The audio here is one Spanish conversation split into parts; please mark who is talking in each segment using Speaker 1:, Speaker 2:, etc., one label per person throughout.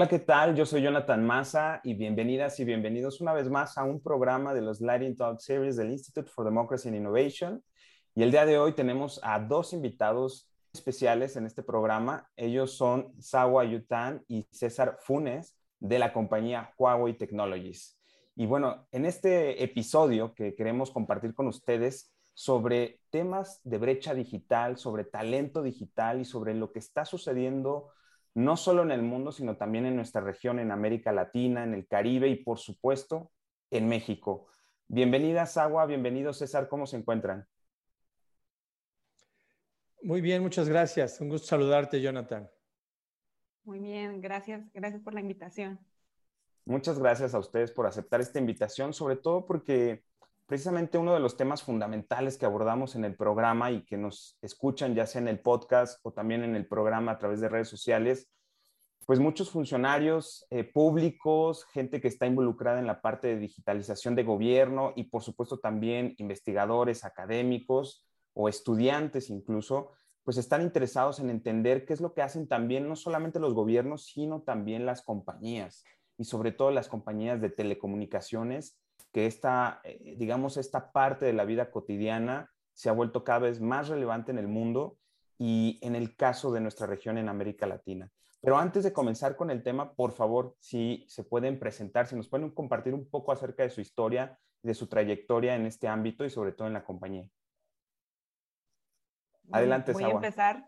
Speaker 1: Hola, ¿qué tal? Yo soy Jonathan Massa y bienvenidas y bienvenidos una vez más a un programa de los Lighting Talk Series del Institute for Democracy and Innovation. Y el día de hoy tenemos a dos invitados especiales en este programa. Ellos son Sawa Yutan y César Funes de la compañía Huawei Technologies. Y bueno, en este episodio que queremos compartir con ustedes sobre temas de brecha digital, sobre talento digital y sobre lo que está sucediendo no solo en el mundo, sino también en nuestra región, en América Latina, en el Caribe y por supuesto en México. Bienvenidas, Agua, bienvenidos, César, ¿cómo se encuentran?
Speaker 2: Muy bien, muchas gracias. Un gusto saludarte, Jonathan.
Speaker 3: Muy bien, gracias, gracias por la invitación.
Speaker 1: Muchas gracias a ustedes por aceptar esta invitación, sobre todo porque precisamente uno de los temas fundamentales que abordamos en el programa y que nos escuchan ya sea en el podcast o también en el programa a través de redes sociales, pues muchos funcionarios eh, públicos, gente que está involucrada en la parte de digitalización de gobierno y por supuesto también investigadores académicos o estudiantes incluso, pues están interesados en entender qué es lo que hacen también no solamente los gobiernos, sino también las compañías y sobre todo las compañías de telecomunicaciones que esta, eh, digamos, esta parte de la vida cotidiana se ha vuelto cada vez más relevante en el mundo y en el caso de nuestra región en América Latina. Pero antes de comenzar con el tema, por favor, si se pueden presentar, si nos pueden compartir un poco acerca de su historia, de su trayectoria en este ámbito y sobre todo en la compañía.
Speaker 3: Adelante, Voy a empezar,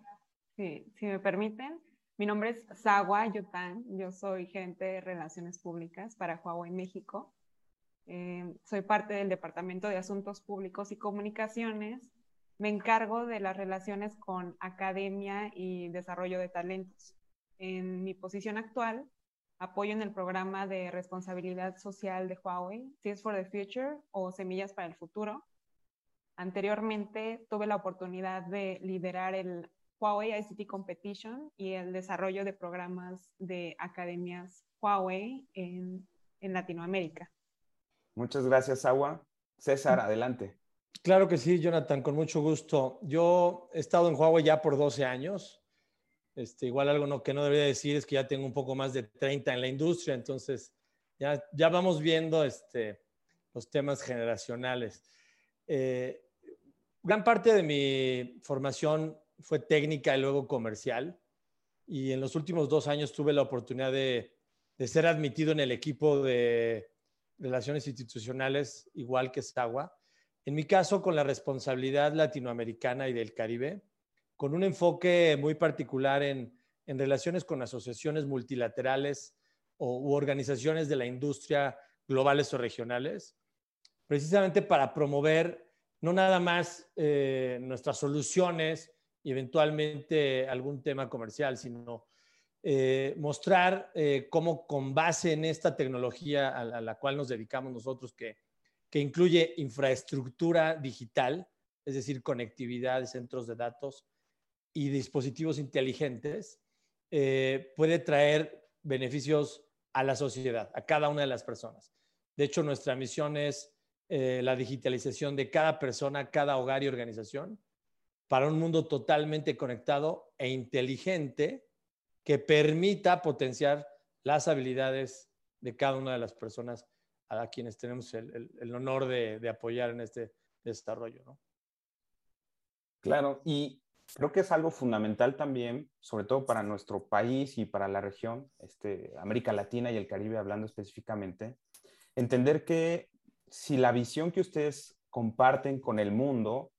Speaker 3: si, si me permiten. Mi nombre es Sawa Yutan, yo soy gerente de Relaciones Públicas para Huawei México. Eh, soy parte del Departamento de Asuntos Públicos y Comunicaciones. Me encargo de las relaciones con academia y desarrollo de talentos. En mi posición actual, apoyo en el programa de responsabilidad social de Huawei, Seeds for the Future o Semillas para el Futuro. Anteriormente tuve la oportunidad de liderar el Huawei ICT Competition y el desarrollo de programas de academias Huawei en, en Latinoamérica.
Speaker 1: Muchas gracias, Agua. César, mm. adelante.
Speaker 2: Claro que sí, Jonathan, con mucho gusto. Yo he estado en Huawei ya por 12 años. Este, igual algo no, que no debería decir es que ya tengo un poco más de 30 en la industria, entonces ya, ya vamos viendo este, los temas generacionales. Eh, gran parte de mi formación fue técnica y luego comercial. Y en los últimos dos años tuve la oportunidad de, de ser admitido en el equipo de relaciones institucionales, igual que SAGUA. En mi caso, con la responsabilidad latinoamericana y del Caribe, con un enfoque muy particular en, relaciones con asociaciones multilaterales o, u organizaciones de la industria globales o regionales, precisamente para promover no nada más eh, nuestras soluciones y eventualmente algún tema comercial, sino eh, mostrar eh, cómo con base en esta tecnología a la, cual nos dedicamos nosotros, que, que, incluye infraestructura digital, es decir, conectividad, centros de datos y dispositivos inteligentes, eh, puede traer beneficios a la sociedad, a cada una de las personas. De hecho, nuestra misión es la digitalización de cada persona, cada hogar y organización para un mundo totalmente conectado e inteligente que permita potenciar las habilidades de cada una de las personas a quienes tenemos el, honor de, apoyar en este desarrollo. ¿no?
Speaker 1: Claro, y creo que es algo fundamental también, sobre todo para nuestro país y para la región, este, América Latina y el Caribe, hablando específicamente, entender que si la visión que ustedes comparten con el mundo,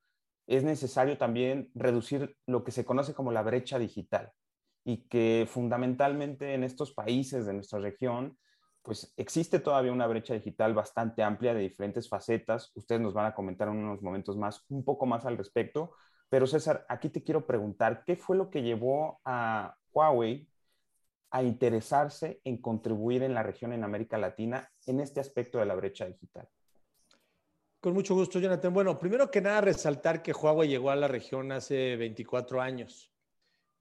Speaker 1: es necesario también reducir lo que se conoce como la brecha digital y que fundamentalmente en estos países de nuestra región, pues existe todavía una brecha digital bastante amplia de diferentes facetas. Ustedes nos van a comentar en unos momentos más, un poco más al respecto. Pero César, aquí te quiero preguntar, ¿qué fue lo que llevó a Huawei a interesarse en contribuir en la región en América Latina en este aspecto de la brecha digital?
Speaker 2: Con mucho gusto, Jonathan. Bueno, primero que nada, resaltar que Huawei llegó a la región hace 24 años.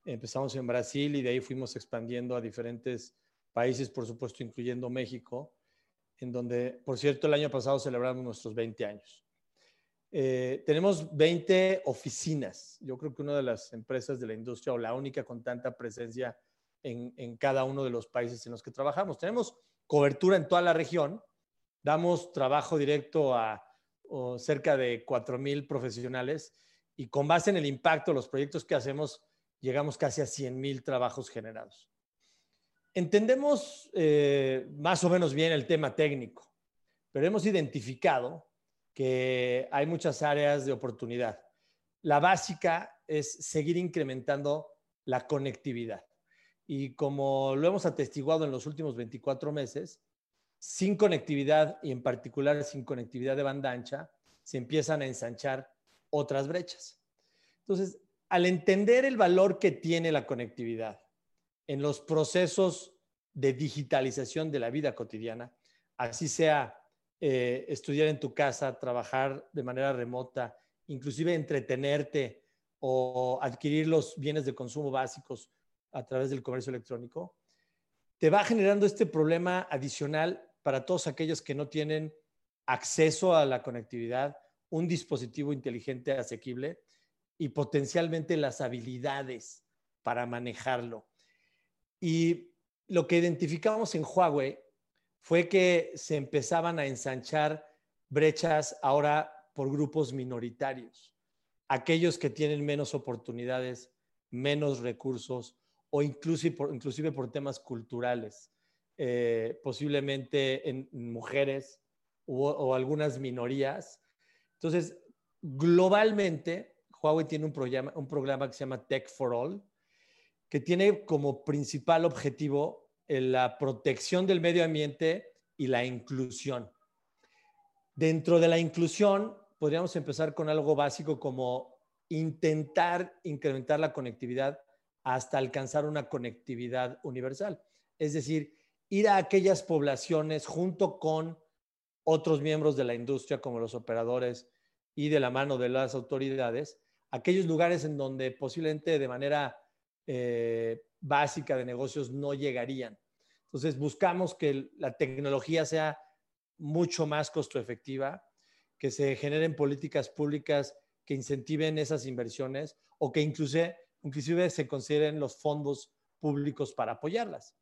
Speaker 2: Empezamos en Brasil y de ahí fuimos expandiendo a diferentes países, por supuesto, incluyendo México, en donde, por cierto, el año pasado celebramos nuestros 20 años. Eh, tenemos 20 oficinas. Yo creo que una de las empresas de la industria o la única con tanta presencia en, cada uno de los países en los que trabajamos. Tenemos cobertura en toda la región, damos trabajo directo a cerca de 4.000 profesionales y con base en el impacto los proyectos que hacemos, llegamos casi a 100.000 trabajos generados. Entendemos eh, más o menos bien el tema técnico, pero hemos identificado que hay muchas áreas de oportunidad. La básica es seguir incrementando la conectividad. Y como lo hemos atestiguado en los últimos 24 meses, sin conectividad y en particular sin conectividad de banda ancha, se empiezan a ensanchar otras brechas. Entonces, al entender el valor que tiene la conectividad en los procesos de digitalización de la vida cotidiana, así sea eh, estudiar en tu casa, trabajar de manera remota, inclusive entretenerte o adquirir los bienes de consumo básicos a través del comercio electrónico, te va generando este problema adicional para todos aquellos que no tienen acceso a la conectividad, un dispositivo inteligente asequible y potencialmente las habilidades para manejarlo. Y lo que identificamos en Huawei fue que se empezaban a ensanchar brechas ahora por grupos minoritarios, aquellos que tienen menos oportunidades, menos recursos o inclusive por, inclusive por temas culturales, eh, posiblemente en mujeres o, algunas minorías. Entonces, globalmente, Huawei tiene un programa, un programa que se llama Tech for All, que tiene como principal objetivo la protección del medio ambiente y la inclusión. Dentro de la inclusión, podríamos empezar con algo básico como intentar incrementar la conectividad hasta alcanzar una conectividad universal. Es decir, ir a aquellas poblaciones junto con otros miembros de la industria como los operadores y de la mano de las autoridades, aquellos lugares en donde posiblemente de manera eh, básica de negocios no llegarían. Entonces buscamos que la tecnología sea mucho más costo efectiva, que se generen políticas públicas que incentiven esas inversiones o que inclusive, inclusive se consideren los fondos públicos para apoyarlas.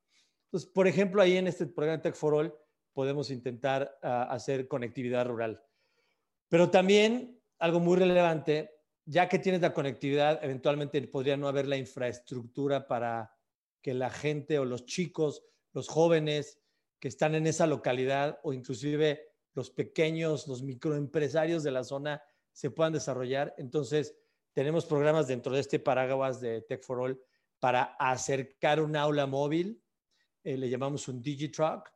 Speaker 2: Entonces, por ejemplo, ahí en este programa Tech for All podemos intentar ah, hacer conectividad rural. Pero también algo muy relevante, ya que tienes la conectividad, eventualmente podría no haber la infraestructura para que la gente o los chicos, los jóvenes que están en esa localidad o inclusive los pequeños, los microempresarios de la zona se puedan desarrollar. Entonces, tenemos programas dentro de este paraguas de Tech for All para acercar un aula móvil, eh, le llamamos un DigiTruck,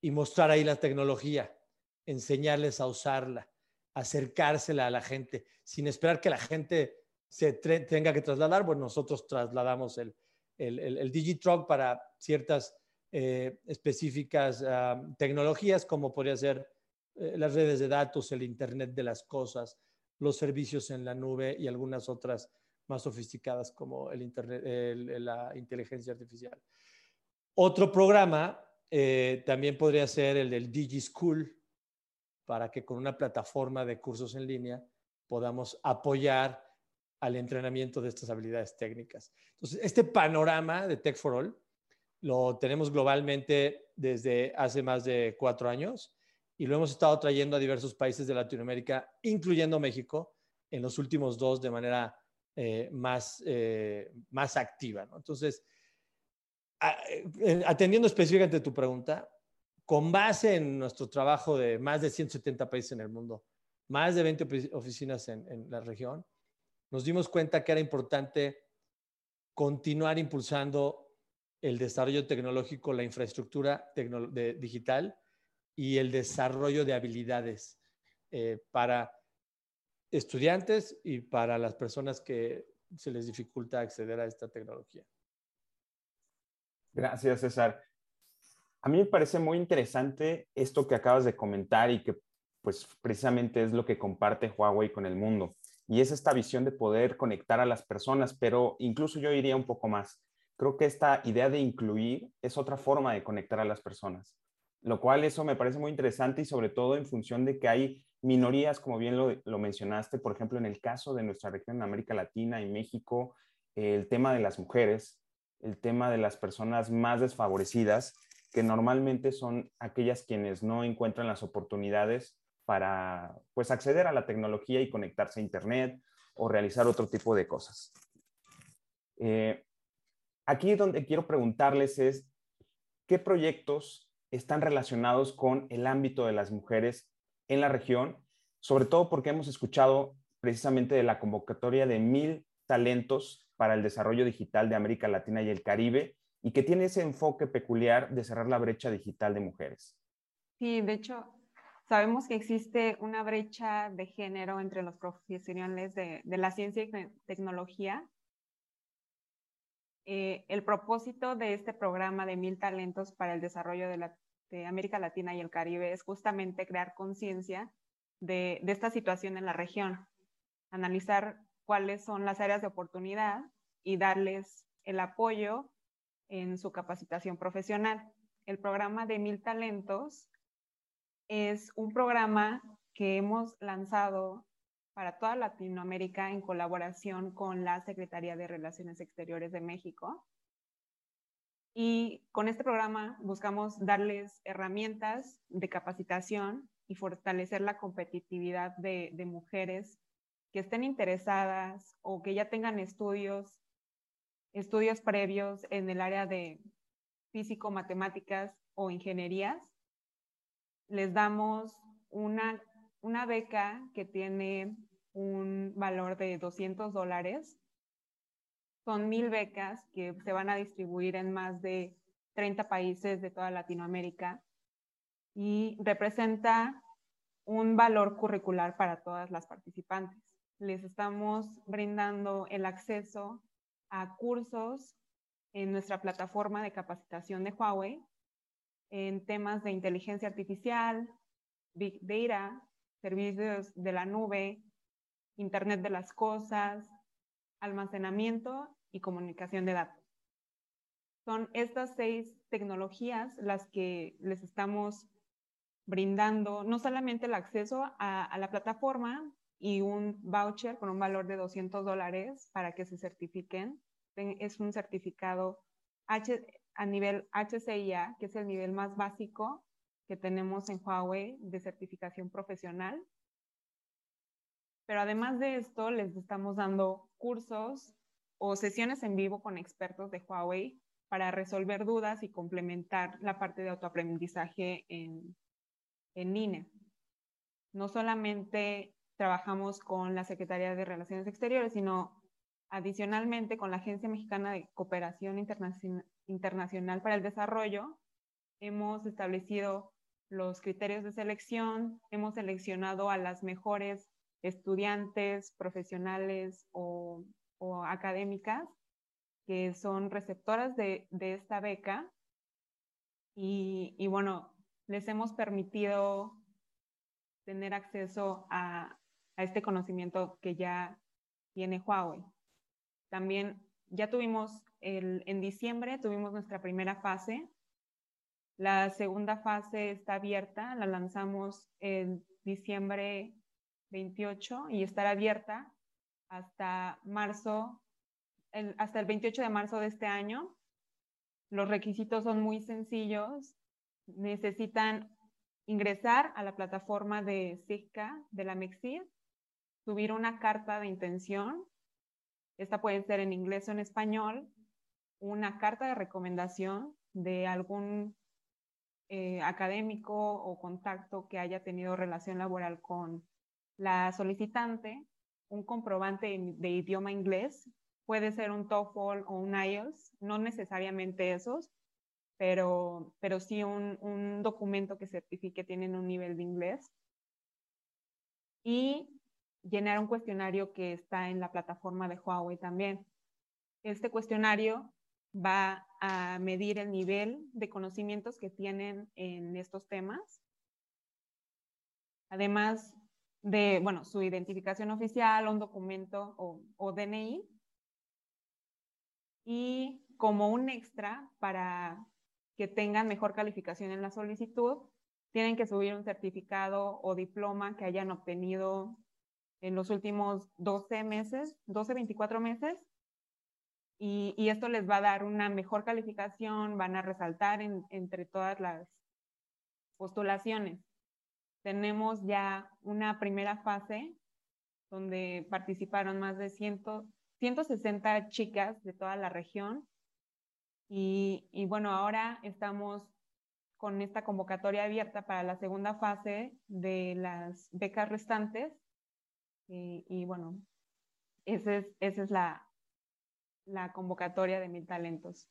Speaker 2: y mostrar ahí la tecnología, enseñarles a usarla, acercársela a la gente, sin esperar que la gente se tenga que trasladar, pues nosotros trasladamos el, el, el, Digitruck para ciertas eh, específicas ah, tecnologías, como podría ser eh, las redes de datos, el Internet de las cosas, los servicios en la nube y algunas otras más sofisticadas como el Internet, la inteligencia artificial. Otro programa eh, también podría ser el del DigiSchool, para que con una plataforma de cursos en línea podamos apoyar al entrenamiento de estas habilidades técnicas. Entonces, este panorama de Tech for All lo tenemos globalmente desde hace más de cuatro años y lo hemos estado trayendo a diversos países de Latinoamérica, incluyendo México, en los últimos dos de manera eh, más, eh, más activa. Entonces, eh, atendiendo específicamente tu pregunta, con base en nuestro trabajo de más de 170 países en el mundo, más de 20 oficinas en, la región, nos dimos cuenta que era importante continuar impulsando el desarrollo tecnológico, la infraestructura digital y el desarrollo de habilidades eh, para estudiantes y para las personas que se les dificulta acceder a esta tecnología.
Speaker 1: Gracias, César. A mí me parece muy interesante esto que acabas de comentar y que pues precisamente es lo que comparte Huawei con el mundo. Y es esta visión de poder conectar a las personas, pero incluso yo iría un poco más. Creo que esta idea de incluir es otra forma de conectar a las personas, lo cual eso me parece muy interesante y sobre todo en función de que hay minorías, como bien lo, lo mencionaste, por ejemplo, en el caso de nuestra región en América Latina y México, el tema de las mujeres, el tema de las personas más desfavorecidas, que normalmente son aquellas quienes no encuentran las oportunidades para pues acceder a la tecnología y conectarse a internet o realizar otro tipo de cosas. Eh, aquí donde quiero preguntarles es qué proyectos están relacionados con el ámbito de las mujeres en la región, sobre todo porque hemos escuchado precisamente de la convocatoria de mil talentos para el desarrollo digital de América Latina y el Caribe y que tiene ese enfoque peculiar de cerrar la brecha digital de mujeres.
Speaker 3: Sí, de hecho, sabemos que existe una brecha de género entre los profesionales de, la ciencia y tecnología. Eh, el propósito de este programa de Mil Talentos para el Desarrollo de, América Latina y el Caribe es justamente crear conciencia de esta situación en la región, analizar cuáles son las áreas de oportunidad y darles el apoyo en su capacitación profesional. El programa de Mil Talentos es un programa que hemos lanzado para toda Latinoamérica en colaboración con la Secretaría de Relaciones Exteriores de México. Y con este programa buscamos darles herramientas de capacitación y fortalecer la competitividad de, mujeres que estén interesadas o que ya tengan estudios, estudios previos en el área de físico, matemáticas o ingenierías, les damos una, una beca que tiene un valor de 200 dólares. Son mil becas que se van a distribuir en más de 30 países de toda Latinoamérica y representa un valor curricular para todas las participantes les estamos brindando el acceso a cursos en nuestra plataforma de capacitación de Huawei en temas de inteligencia artificial, big data, servicios de la nube, Internet de las Cosas, almacenamiento y comunicación de datos. Son estas seis tecnologías las que les estamos brindando no solamente el acceso a, a la plataforma, y un voucher con un valor de 200 dólares para que se certifiquen. Es un certificado H, a nivel HCIA, que es el nivel más básico que tenemos en Huawei de certificación profesional. Pero además de esto, les estamos dando cursos o sesiones en vivo con expertos de Huawei para resolver dudas y complementar la parte de autoaprendizaje en, en línea. No solamente trabajamos con la Secretaría de Relaciones Exteriores, sino adicionalmente con la Agencia Mexicana de Cooperación Internacional para el Desarrollo. Hemos establecido los criterios de selección, hemos seleccionado a las mejores estudiantes, profesionales o, académicas que son receptoras de, esta beca. Y, y, bueno, les hemos permitido tener acceso a, este conocimiento que ya tiene Huawei. También ya tuvimos, el, en diciembre tuvimos nuestra primera fase. La segunda fase está abierta, la lanzamos en diciembre 28 y estará abierta hasta marzo, hasta el 28 de marzo de este año. Los requisitos son muy sencillos. Necesitan ingresar a la plataforma de SIGCA de la MEXID subir una carta de intención. Esta puede ser en inglés o en español. Una carta de recomendación de algún eh, académico o contacto que haya tenido relación laboral con la solicitante, un comprobante de idioma inglés, puede ser un TOEFL o un IELTS, no necesariamente esos, pero, pero sí un, un documento que certifique que tienen un nivel de inglés. Y llenar un cuestionario que está en la plataforma de Huawei también. Este cuestionario va a medir el nivel de conocimientos que tienen en estos temas, además de, bueno, su identificación oficial, un documento o, o DNI, y como un extra para que tengan mejor calificación en la solicitud, tienen que subir un certificado o diploma que hayan obtenido en los últimos 12 meses, 12, 24 meses, y, esto les va a dar una mejor calificación, van a resaltar entre todas las postulaciones. Tenemos ya una primera fase donde participaron más de 160 chicas de toda la región. Y, y, bueno, ahora estamos con esta convocatoria abierta para la segunda fase de las becas restantes. Y, bueno, esa es, esa es la, la convocatoria de Mil Talentos.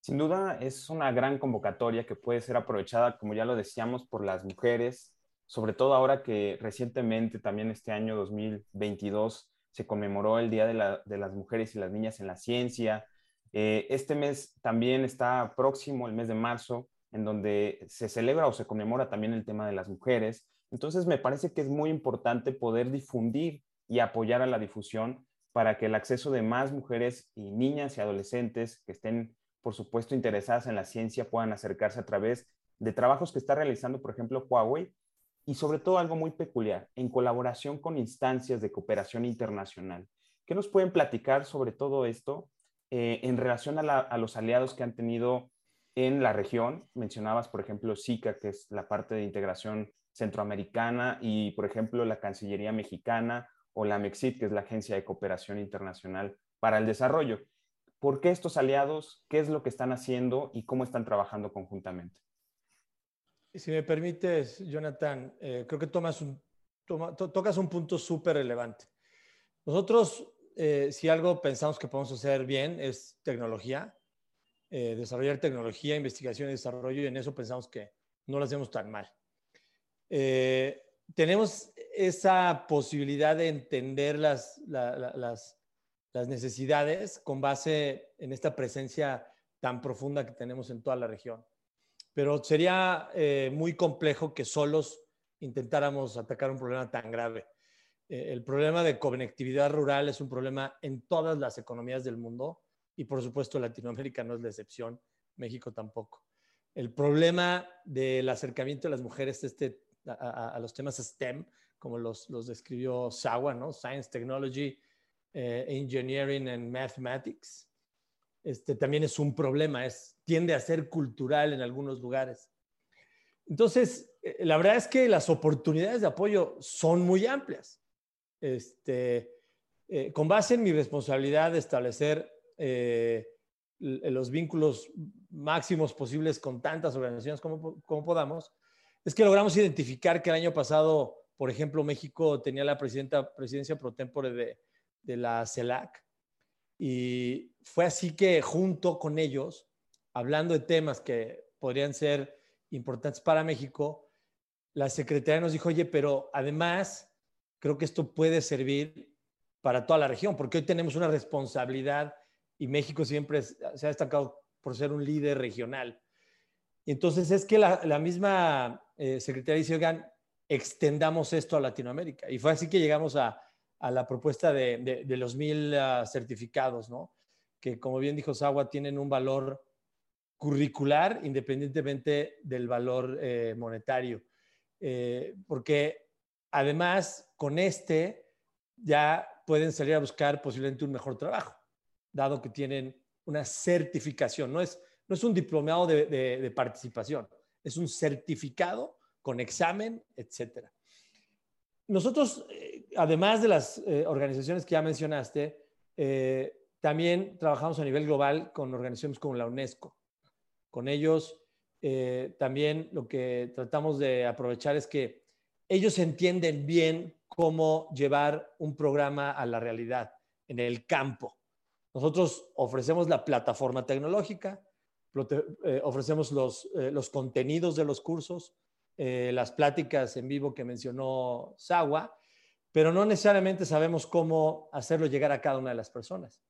Speaker 1: Sin duda es una gran convocatoria que puede ser aprovechada, como ya lo decíamos, por las mujeres, sobre todo ahora que recientemente, también este año 2022, se conmemoró el Día de, las Mujeres y las Niñas en la Ciencia. Eh, este mes también está próximo, el mes de marzo, en donde se celebra o se conmemora también el tema de las mujeres. Entonces, me parece que es muy importante poder difundir y apoyar a la difusión para que el acceso de más mujeres y niñas y adolescentes que estén, por supuesto, interesadas en la ciencia puedan acercarse a través de trabajos que está realizando, por ejemplo, Huawei, y sobre todo algo muy peculiar, en colaboración con instancias de cooperación internacional. ¿Qué nos pueden platicar sobre todo esto eh, en relación a, a, los aliados que han tenido en la región? Mencionabas, por ejemplo, SICA, que es la parte de integración centroamericana, y, por ejemplo, la Cancillería mexicana, o la MEXIT, que es la Agencia de Cooperación Internacional para el Desarrollo. ¿Por qué estos aliados? ¿Qué es lo que están haciendo y cómo están trabajando conjuntamente?
Speaker 2: Si me permites, Jonathan, eh, creo que tomas un, tocas un punto súper relevante. Nosotros, eh, si algo pensamos que podemos hacer bien, es tecnología, eh, desarrollar tecnología, investigación y desarrollo, y en eso pensamos que no lo hacemos tan mal. Tenemos esa posibilidad de entender las, las, necesidades con base en esta presencia tan profunda que tenemos en toda la región. Pero sería eh, muy complejo que solos intentáramos atacar un problema tan grave. Eh, el problema de conectividad rural es un problema en todas las economías del mundo y por supuesto Latinoamérica no es la excepción, México tampoco. El problema del acercamiento de las mujeres este, a los temas STEM como los, los describió Sawa. Science, Technology, eh, Engineering and Mathematics. Este también es un problema, es, tiende a ser cultural en algunos lugares. Entonces, eh, la verdad es que las oportunidades de apoyo son muy amplias. Este, eh, con base en mi responsabilidad de establecer los vínculos máximos posibles con tantas organizaciones como, como podamos, es que logramos identificar que el año pasado por ejemplo, México tenía la presidenta, presidencia pro tempore de, de la CELAC y fue así que junto con ellos, hablando de temas que podrían ser importantes para México, la secretaria nos dijo, oye, pero además creo que esto puede servir para toda la región, porque hoy tenemos una responsabilidad y México siempre se ha destacado por ser un líder regional. Entonces es que la, la misma eh, secretaria dice, oigan, extendamos esto a Latinoamérica. Y fue así que llegamos a, la propuesta de, los mil ah, certificados, ¿no? Que como bien dijo Sagua, tienen un valor curricular independientemente del valor eh, monetario. Eh, porque además con este ya pueden salir a buscar posiblemente un mejor trabajo, dado que tienen una certificación. No es un diplomado de participación, es un certificado con examen, etcétera. Nosotros, eh, además de las eh, organizaciones que ya mencionaste, eh, también trabajamos a nivel global con organizaciones como la UNESCO. Con ellos también lo que tratamos de aprovechar es que ellos entienden bien cómo llevar un programa a la realidad en el campo. Nosotros ofrecemos la plataforma tecnológica, ofrecemos los, los contenidos de los cursos, eh, las pláticas en vivo que mencionó Sawa, pero no necesariamente sabemos cómo hacerlo llegar a cada una de las personas.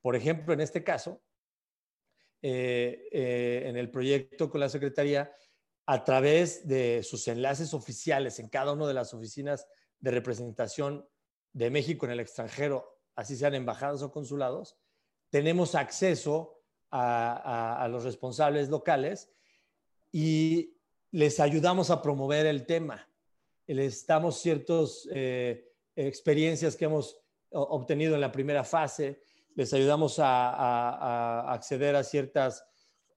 Speaker 2: Por ejemplo, en este caso, eh, eh, en el proyecto con la Secretaría, a través de sus enlaces oficiales en cada una de las oficinas de representación de México en el extranjero, así sean embajadas o consulados, tenemos acceso a los responsables locales y les ayudamos a promover el tema. Les damos ciertas eh, experiencias que hemos obtenido en la primera fase les ayudamos a, acceder a ciertas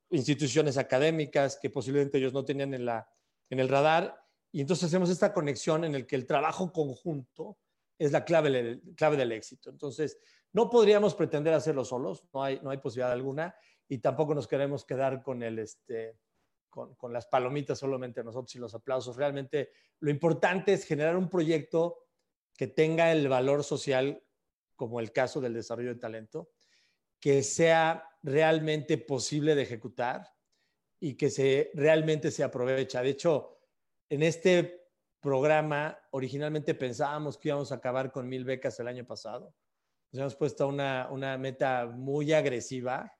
Speaker 2: instituciones académicas que posiblemente ellos no tenían en, la, en el radar. Y entonces hacemos esta conexión en el que el trabajo conjunto es la clave, clave del éxito. Entonces, no podríamos pretender hacerlo solos, no hay, posibilidad alguna, y tampoco nos queremos quedar con, el, este, con, las palomitas solamente nosotros y los aplausos. Realmente lo importante es generar un proyecto que tenga el valor social, como el caso del desarrollo de talento, que sea realmente posible de ejecutar y que realmente se aprovecha. De hecho, en este programa originalmente pensábamos que íbamos a acabar con mil becas el año pasado. Nos hemos puesto una, una meta muy agresiva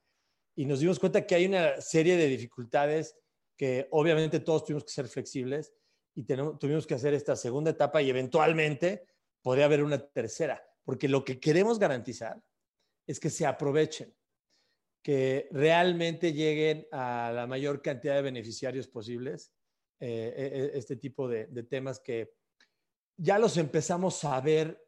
Speaker 2: y nos dimos cuenta que hay una serie de dificultades que obviamente todos tuvimos que ser flexibles y tenemos, tuvimos que hacer esta segunda etapa y eventualmente podría haber una tercera, porque lo que queremos garantizar es que se aprovechen, que realmente lleguen a la mayor cantidad de beneficiarios posibles eh, eh, este tipo de, temas que ya los empezamos a ver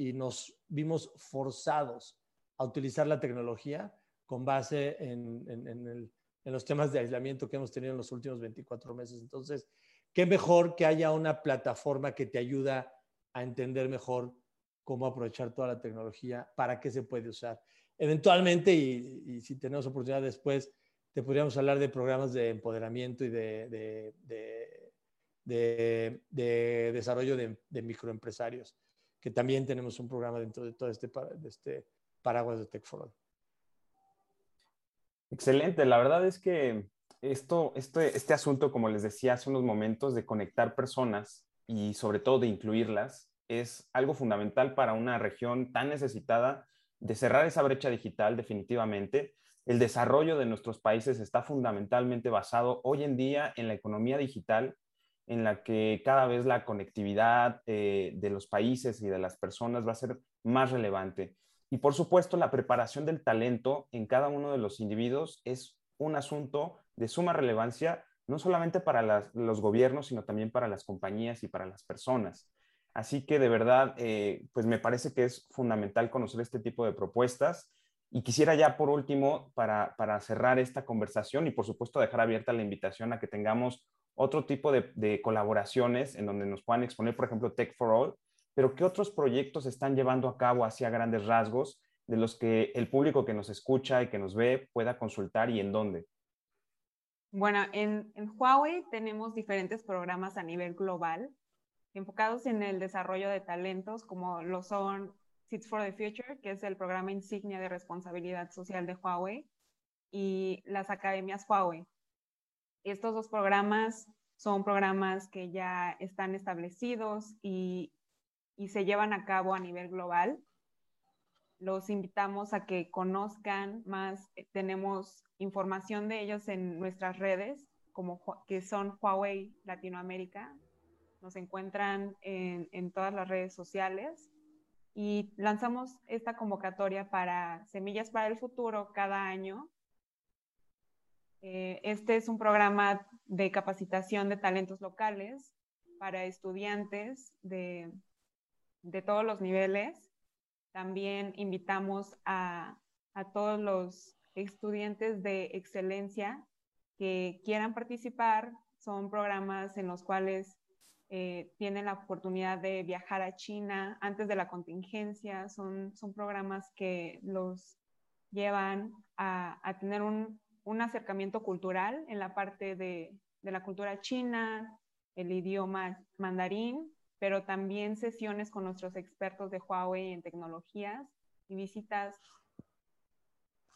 Speaker 2: y nos vimos forzados a utilizar la tecnología con base en, en, los temas de aislamiento que hemos tenido en los últimos 24 meses. Entonces, qué mejor que haya una plataforma que te ayuda a entender mejor cómo aprovechar toda la tecnología, para qué se puede usar. Eventualmente, y, y si tenemos oportunidad después, te podríamos hablar de programas de empoderamiento y de, de, de, desarrollo de, microempresarios, que también tenemos un programa dentro de todo este, este paraguas de Tech for All.
Speaker 1: Excelente, la verdad es que esto, este, este asunto, como les decía hace unos momentos, de conectar personas y sobre todo de incluirlas, es algo fundamental para una región tan necesitada de cerrar esa brecha digital definitivamente el desarrollo de nuestros países está fundamentalmente basado hoy en día en la economía digital, en la que cada vez la conectividad eh, de los países y de las personas va a ser más relevante. Y por supuesto, la preparación del talento en cada uno de los individuos es un asunto de suma relevancia, no solamente para los gobiernos, sino también para las compañías y para las personas. Así que de verdad, eh, pues me parece que es fundamental conocer este tipo de propuestas y quisiera ya por último, para, cerrar esta conversación y por supuesto dejar abierta la invitación a que tengamos otro tipo de, colaboraciones en donde nos puedan exponer, por ejemplo, Tech for All, pero qué otros proyectos están llevando a cabo hacia grandes rasgos de los que el público que nos escucha y que nos ve pueda consultar y en dónde.
Speaker 3: Bueno, en, en Huawei tenemos diferentes programas a nivel global enfocados en el desarrollo de talentos, como lo son Seeds for the Future, que es el programa insignia de responsabilidad social de Huawei, y las academias Huawei. Estos dos programas son programas que ya están establecidos y, se llevan a cabo a nivel global. Los invitamos a que conozcan más. Tenemos información de ellos en nuestras redes, como que son Huawei Latinoamérica. Nos encuentran en, en todas las redes sociales y lanzamos esta convocatoria para Semillas para el Futuro cada año. Eh, este es un programa de capacitación de talentos locales para estudiantes de, de todos los niveles. También invitamos a, a todos los estudiantes de excelencia que quieran participar. Son programas en los cuales eh, tienen la oportunidad de viajar a China antes de la contingencia. Son, son programas que los llevan a, a tener un, un, acercamiento cultural en la parte de, de, la cultura china, el idioma mandarín, pero también sesiones con nuestros expertos de Huawei en tecnologías y visitas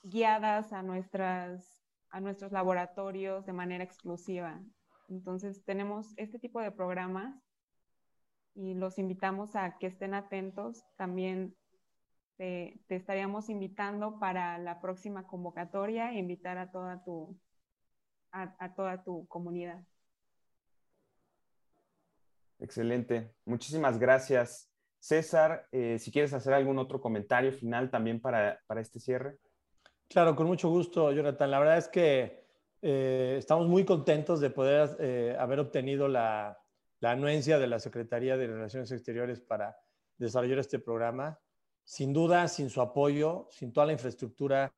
Speaker 3: guiadas a, nuestras, a nuestros laboratorios de manera exclusiva. Entonces tenemos este tipo de programas y los invitamos a que estén atentos. También te, estaríamos invitando para la próxima convocatoria e invitar a toda tu, a, toda tu comunidad.
Speaker 1: Excelente. Muchísimas gracias. César, eh, si quieres hacer algún otro comentario final también para, para este cierre.
Speaker 2: Claro, con mucho gusto, Jonathan. La verdad es que eh, estamos muy contentos de poder eh, haber obtenido la, anuencia de la Secretaría de Relaciones Exteriores para desarrollar este programa. Sin duda, sin su apoyo, sin toda la infraestructura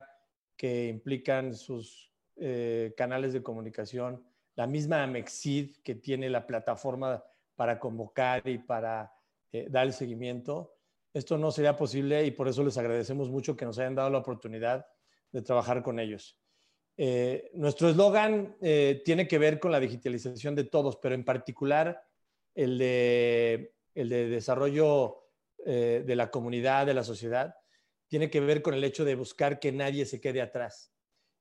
Speaker 2: que implican sus eh, canales de comunicación, la misma Amexid que tiene la plataforma para convocar y para eh, dar el seguimiento, esto no sería posible y por eso les agradecemos mucho que nos hayan dado la oportunidad de trabajar con ellos. Eh, nuestro eslogan tiene que ver con la digitalización de todos, pero en particular el de, el de desarrollo eh, de la comunidad, de la sociedad, tiene que ver con el hecho de buscar que nadie se quede atrás.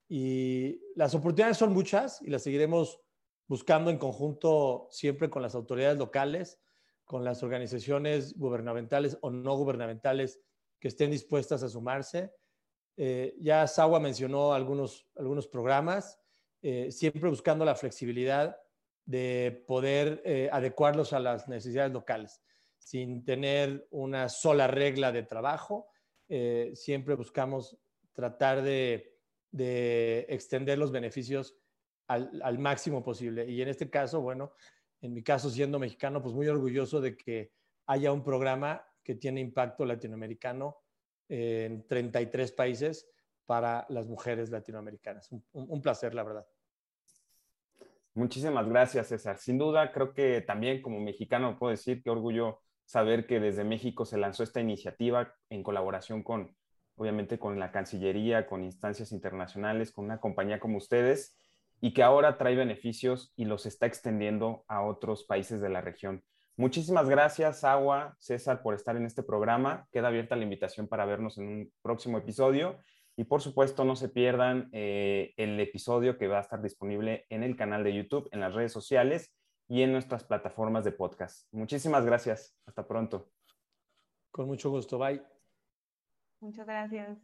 Speaker 2: Y las oportunidades son muchas y las seguiremos buscando en conjunto siempre con las autoridades locales, con las organizaciones gubernamentales o no gubernamentales que estén dispuestas a sumarse. Eh, ya Sawa mencionó algunos, algunos programas, eh, siempre buscando la flexibilidad de poder adecuarlos a las necesidades locales sin tener una sola regla de trabajo. Eh, siempre buscamos tratar de, extender los beneficios al, máximo posible. Y en este caso, bueno, en mi caso siendo mexicano, pues muy orgulloso de que haya un programa que tiene impacto latinoamericano en 33 países para las mujeres latinoamericanas. un placer, la verdad.
Speaker 1: Muchísimas gracias, César. Sin duda, creo que también como mexicano puedo decir que orgullo saber que desde México se lanzó esta iniciativa en colaboración con, obviamente, con la Cancillería, con instancias internacionales, con una compañía como ustedes, y que ahora trae beneficios y los está extendiendo a otros países de la región. Muchísimas gracias, Agua, César, por estar en este programa. Queda abierta la invitación para vernos en un próximo episodio. Y por supuesto, no se pierdan eh, el episodio que va a estar disponible en el canal de YouTube, en las redes sociales y en nuestras plataformas de podcast. Muchísimas gracias. Hasta pronto.
Speaker 2: Con mucho gusto. Bye.
Speaker 3: Muchas gracias.